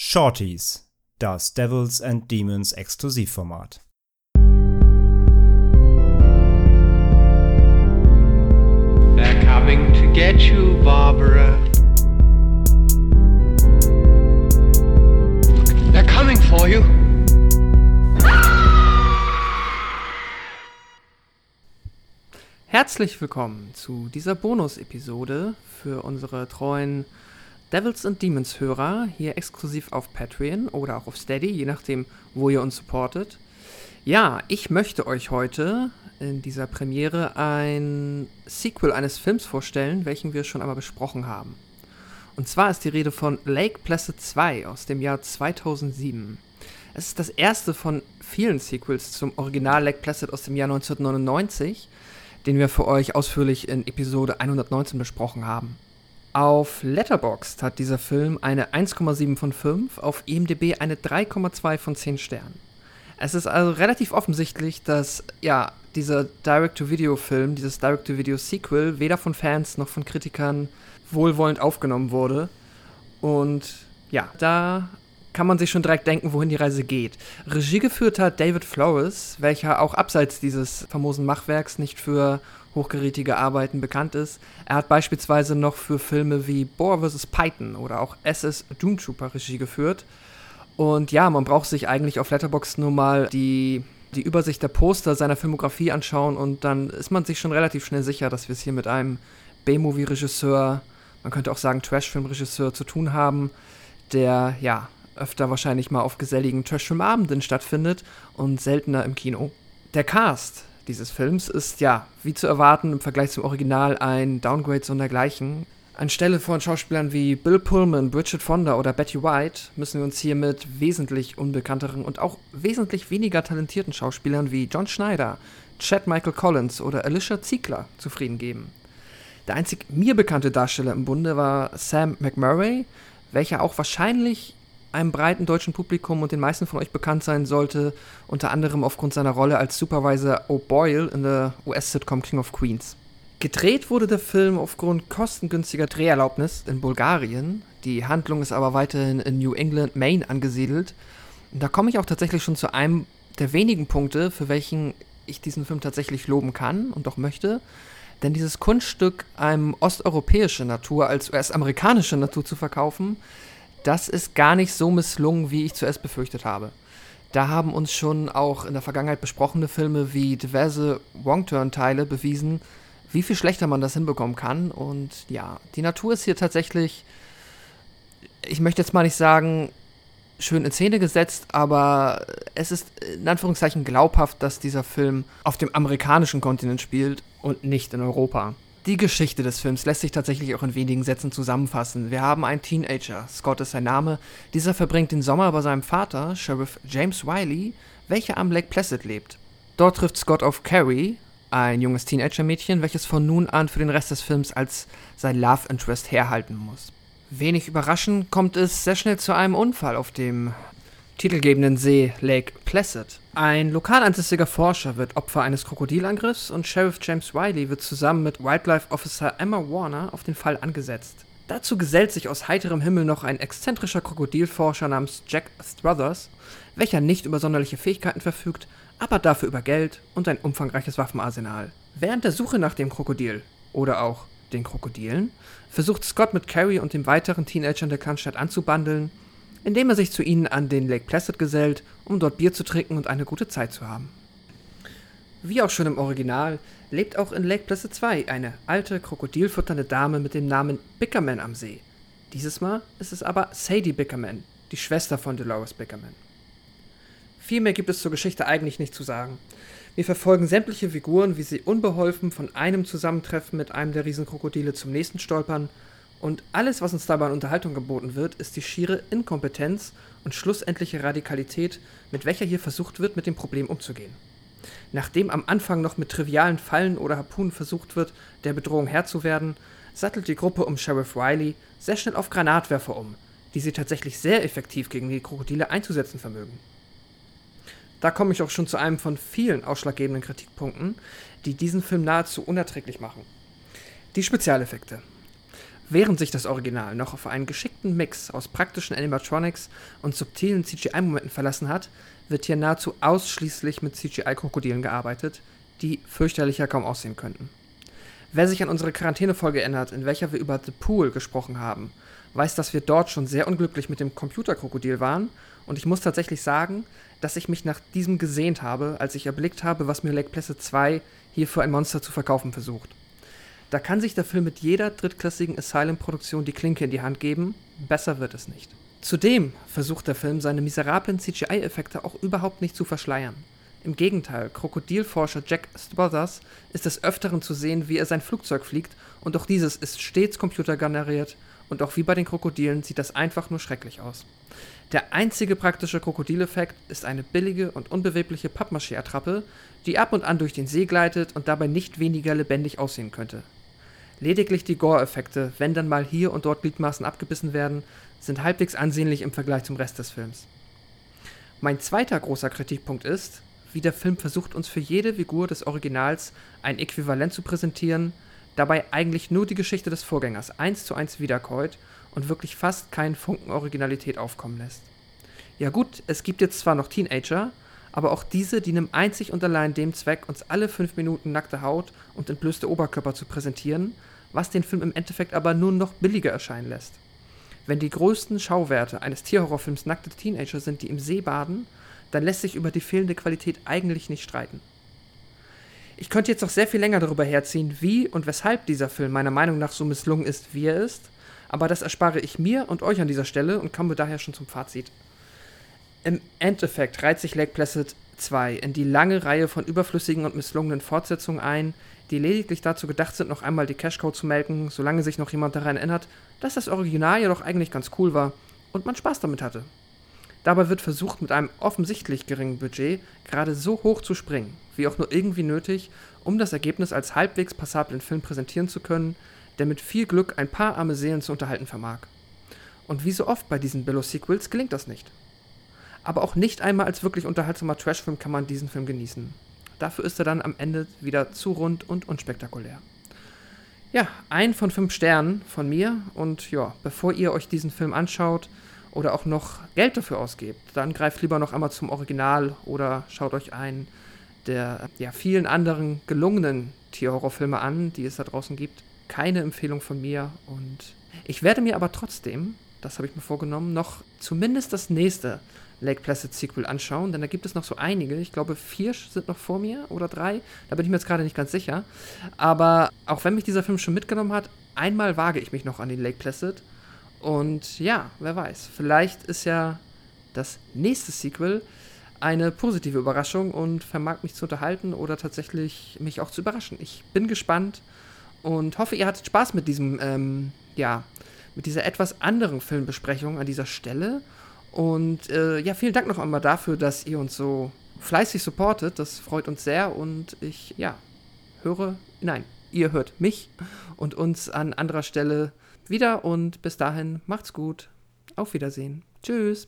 Shorties, das Devils and Demons Exklusivformat. They're coming to get you, Barbara. They're coming for you. Herzlich willkommen zu dieser Bonus-Episode für unsere treuen Devils and Demons Hörer, hier exklusiv auf Patreon oder auch auf Steady, je nachdem, wo ihr uns supportet. Ja, ich möchte euch heute in dieser Premiere ein Sequel eines Films vorstellen, welchen wir schon einmal besprochen haben. Und zwar ist die Rede von Lake Placid 2 aus dem Jahr 2007. Es ist das erste von vielen Sequels zum Original Lake Placid aus dem Jahr 1999, den wir für euch ausführlich in Episode 119 besprochen haben. Auf Letterboxd hat dieser Film eine 1,7 von 5, auf IMDb eine 3,2 von 10 Sternen. Es ist also relativ offensichtlich, dass ja, dieser Direct-to-Video-Film, dieses Direct-to-Video-Sequel, weder von Fans noch von Kritikern wohlwollend aufgenommen wurde. Und ja, da kann man sich schon direkt denken, wohin die Reise geht. Regie geführt hat David Flores, welcher auch abseits dieses famosen Machwerks nicht für hochgerätige Arbeiten bekannt ist. Er hat beispielsweise noch für Filme wie Boar vs. Python oder auch SS Doom Trooper Regie geführt. Und ja, man braucht sich eigentlich auf Letterboxd nur mal die, die Übersicht der Poster seiner Filmografie anschauen und dann ist man sich schon relativ schnell sicher, dass wir es hier mit einem B-Movie-Regisseur, man könnte auch sagen Trash-Film-Regisseur zu tun haben, der ja öfter wahrscheinlich mal auf geselligen Trash-Film-Abenden stattfindet und seltener im Kino. Der Cast dieses Films ist ja, wie zu erwarten, im Vergleich zum Original ein Downgrade sondergleichen. Anstelle von Schauspielern wie Bill Pullman, Bridget Fonda oder Betty White müssen wir uns hier mit wesentlich unbekannteren und auch wesentlich weniger talentierten Schauspielern wie John Schneider, Chad Michael Collins oder Alicia Ziegler zufrieden geben. Der einzig mir bekannte Darsteller im Bunde war Sam McMurray, welcher auch wahrscheinlich einem breiten deutschen Publikum und den meisten von euch bekannt sein sollte, unter anderem aufgrund seiner Rolle als Supervisor O'Boyle in der US-Sitcom King of Queens. Gedreht wurde der Film aufgrund kostengünstiger Dreherlaubnis in Bulgarien. Die Handlung ist aber weiterhin in New England, Maine angesiedelt. Und da komme ich auch tatsächlich schon zu einem der wenigen Punkte, für welchen ich diesen Film tatsächlich loben kann und auch möchte. Denn dieses Kunststück einem osteuropäische Natur als US-amerikanische Natur zu verkaufen, das ist gar nicht so misslungen, wie ich zuerst befürchtet habe. Da haben uns schon auch in der Vergangenheit besprochene Filme wie diverse Wrong-Turn-Teile bewiesen, wie viel schlechter man das hinbekommen kann. Und ja, die Natur ist hier tatsächlich, ich möchte jetzt mal nicht sagen, schön in Szene gesetzt, aber es ist in Anführungszeichen glaubhaft, dass dieser Film auf dem amerikanischen Kontinent spielt und nicht in Europa. Die Geschichte des Films lässt sich tatsächlich auch in wenigen Sätzen zusammenfassen. Wir haben einen Teenager, Scott ist sein Name. Dieser verbringt den Sommer bei seinem Vater, Sheriff James Wiley, welcher am Lake Placid lebt. Dort trifft Scott auf Carrie, ein junges Teenager-Mädchen, welches von nun an für den Rest des Films als sein Love Interest herhalten muss. Wenig überraschend kommt es sehr schnell zu einem Unfall auf dem titelgebenden See Lake Placid. Ein lokal ansässiger Forscher wird Opfer eines Krokodilangriffs und Sheriff James Wiley wird zusammen mit Wildlife Officer Emma Warner auf den Fall angesetzt. Dazu gesellt sich aus heiterem Himmel noch ein exzentrischer Krokodilforscher namens Jack Struthers, welcher nicht über sonderliche Fähigkeiten verfügt, aber dafür über Geld und ein umfangreiches Waffenarsenal. Während der Suche nach dem Krokodil oder auch den Krokodilen versucht Scott mit Carrie und den weiteren Teenagern der Kleinstadt anzubandeln indem er sich zu ihnen an den Lake Placid gesellt, um dort Bier zu trinken und eine gute Zeit zu haben. Wie auch schon im Original lebt auch in Lake Placid 2 eine alte, krokodilfutternde Dame mit dem Namen Bickerman am See. Dieses Mal ist es aber Sadie Bickerman, die Schwester von Dolores Bickerman. Viel mehr gibt es zur Geschichte eigentlich nicht zu sagen. Wir verfolgen sämtliche Figuren, wie sie unbeholfen von einem Zusammentreffen mit einem der Riesenkrokodile zum nächsten stolpern und alles, was uns dabei an Unterhaltung geboten wird, ist die schiere Inkompetenz und schlussendliche Radikalität, mit welcher hier versucht wird, mit dem Problem umzugehen. Nachdem am Anfang noch mit trivialen Fallen oder Harpunen versucht wird, der Bedrohung Herr zu werden, sattelt die Gruppe um Sheriff Riley sehr schnell auf Granatwerfer um, die sie tatsächlich sehr effektiv gegen die Krokodile einzusetzen vermögen. Da komme ich auch schon zu einem von vielen ausschlaggebenden Kritikpunkten, die diesen Film nahezu unerträglich machen. Die Spezialeffekte. Während sich das Original noch auf einen geschickten Mix aus praktischen Animatronics und subtilen CGI-Momenten verlassen hat, wird hier nahezu ausschließlich mit CGI-Krokodilen gearbeitet, die fürchterlicher kaum aussehen könnten. Wer sich an unsere Quarantänefolge erinnert, in welcher wir über The Pool gesprochen haben, weiß, dass wir dort schon sehr unglücklich mit dem Computerkrokodil waren und ich muss tatsächlich sagen, dass ich mich nach diesem gesehnt habe, als ich erblickt habe, was mir Lake Placid 2 hier für ein Monster zu verkaufen versucht. Da kann sich der Film mit jeder drittklassigen Asylum-Produktion die Klinke in die Hand geben, besser wird es nicht. Zudem versucht der Film seine miserablen CGI-Effekte auch überhaupt nicht zu verschleiern. Im Gegenteil, Krokodilforscher Jack Struthers ist des Öfteren zu sehen, wie er sein Flugzeug fliegt, und auch dieses ist stets computergeneriert, und auch wie bei den Krokodilen sieht das einfach nur schrecklich aus. Der einzige praktische Krokodileffekt ist eine billige und unbewegliche Pappmaché-Attrappe, die ab und an durch den See gleitet und dabei nicht weniger lebendig aussehen könnte. Lediglich die Gore-Effekte, wenn dann mal hier und dort Gliedmaßen abgebissen werden, sind halbwegs ansehnlich im Vergleich zum Rest des Films. Mein zweiter großer Kritikpunkt ist, wie der Film versucht, uns für jede Figur des Originals ein Äquivalent zu präsentieren, dabei eigentlich nur die Geschichte des Vorgängers eins zu eins wiederkäut und wirklich fast keinen Funken Originalität aufkommen lässt. Ja gut, es gibt jetzt zwar noch Teenager, aber auch diese dienen einzig und allein dem Zweck, uns alle fünf Minuten nackte Haut und entblößte Oberkörper zu präsentieren, was den Film im Endeffekt aber nur noch billiger erscheinen lässt. Wenn die größten Schauwerte eines Tierhorrorfilms nackte Teenager sind, die im See baden, dann lässt sich über die fehlende Qualität eigentlich nicht streiten. Ich könnte jetzt noch sehr viel länger darüber herziehen, wie und weshalb dieser Film meiner Meinung nach so misslungen ist, wie er ist, aber das erspare ich mir und euch an dieser Stelle und komme daher schon zum Fazit. Im Endeffekt reiht sich Lake Placid 2 in die lange Reihe von überflüssigen und misslungenen Fortsetzungen ein, die lediglich dazu gedacht sind, noch einmal die Cashcow zu melken, solange sich noch jemand daran erinnert, dass das Original ja doch eigentlich ganz cool war und man Spaß damit hatte. Dabei wird versucht, mit einem offensichtlich geringen Budget gerade so hoch zu springen, wie auch nur irgendwie nötig, um das Ergebnis als halbwegs passablen Film präsentieren zu können, der mit viel Glück ein paar arme Seelen zu unterhalten vermag. Und wie so oft bei diesen Billow-Sequels gelingt das nicht. Aber auch nicht einmal als wirklich unterhaltsamer Trashfilm kann man diesen Film genießen. Dafür ist er dann am Ende wieder zu rund und unspektakulär. Ja, ein von fünf Sternen von mir. Und ja, bevor ihr euch diesen Film anschaut oder auch noch Geld dafür ausgebt, dann greift lieber noch einmal zum Original oder schaut euch einen der ja, vielen anderen gelungenen Tierhorrorfilme an, die es da draußen gibt. Keine Empfehlung von mir. Und ich werde mir aber trotzdem, das habe ich mir vorgenommen, noch zumindest das nächste Lake Placid Sequel anschauen, denn da gibt es noch so einige. Ich glaube, vier sind noch vor mir oder drei. Da bin ich mir jetzt gerade nicht ganz sicher. Aber auch wenn mich dieser Film schon mitgenommen hat, einmal wage ich mich noch an den Lake Placid. Und ja, wer weiß, vielleicht ist ja das nächste Sequel eine positive Überraschung und vermag mich zu unterhalten oder tatsächlich mich auch zu überraschen. Ich bin gespannt und hoffe, ihr hattet Spaß mit diesem, ähm, ja, mit dieser etwas anderen Filmbesprechung an dieser Stelle. Und äh, ja, vielen Dank noch einmal dafür, dass ihr uns so fleißig supportet. Das freut uns sehr und ich, ja, höre, nein, ihr hört mich und uns an anderer Stelle wieder und bis dahin macht's gut. Auf Wiedersehen. Tschüss.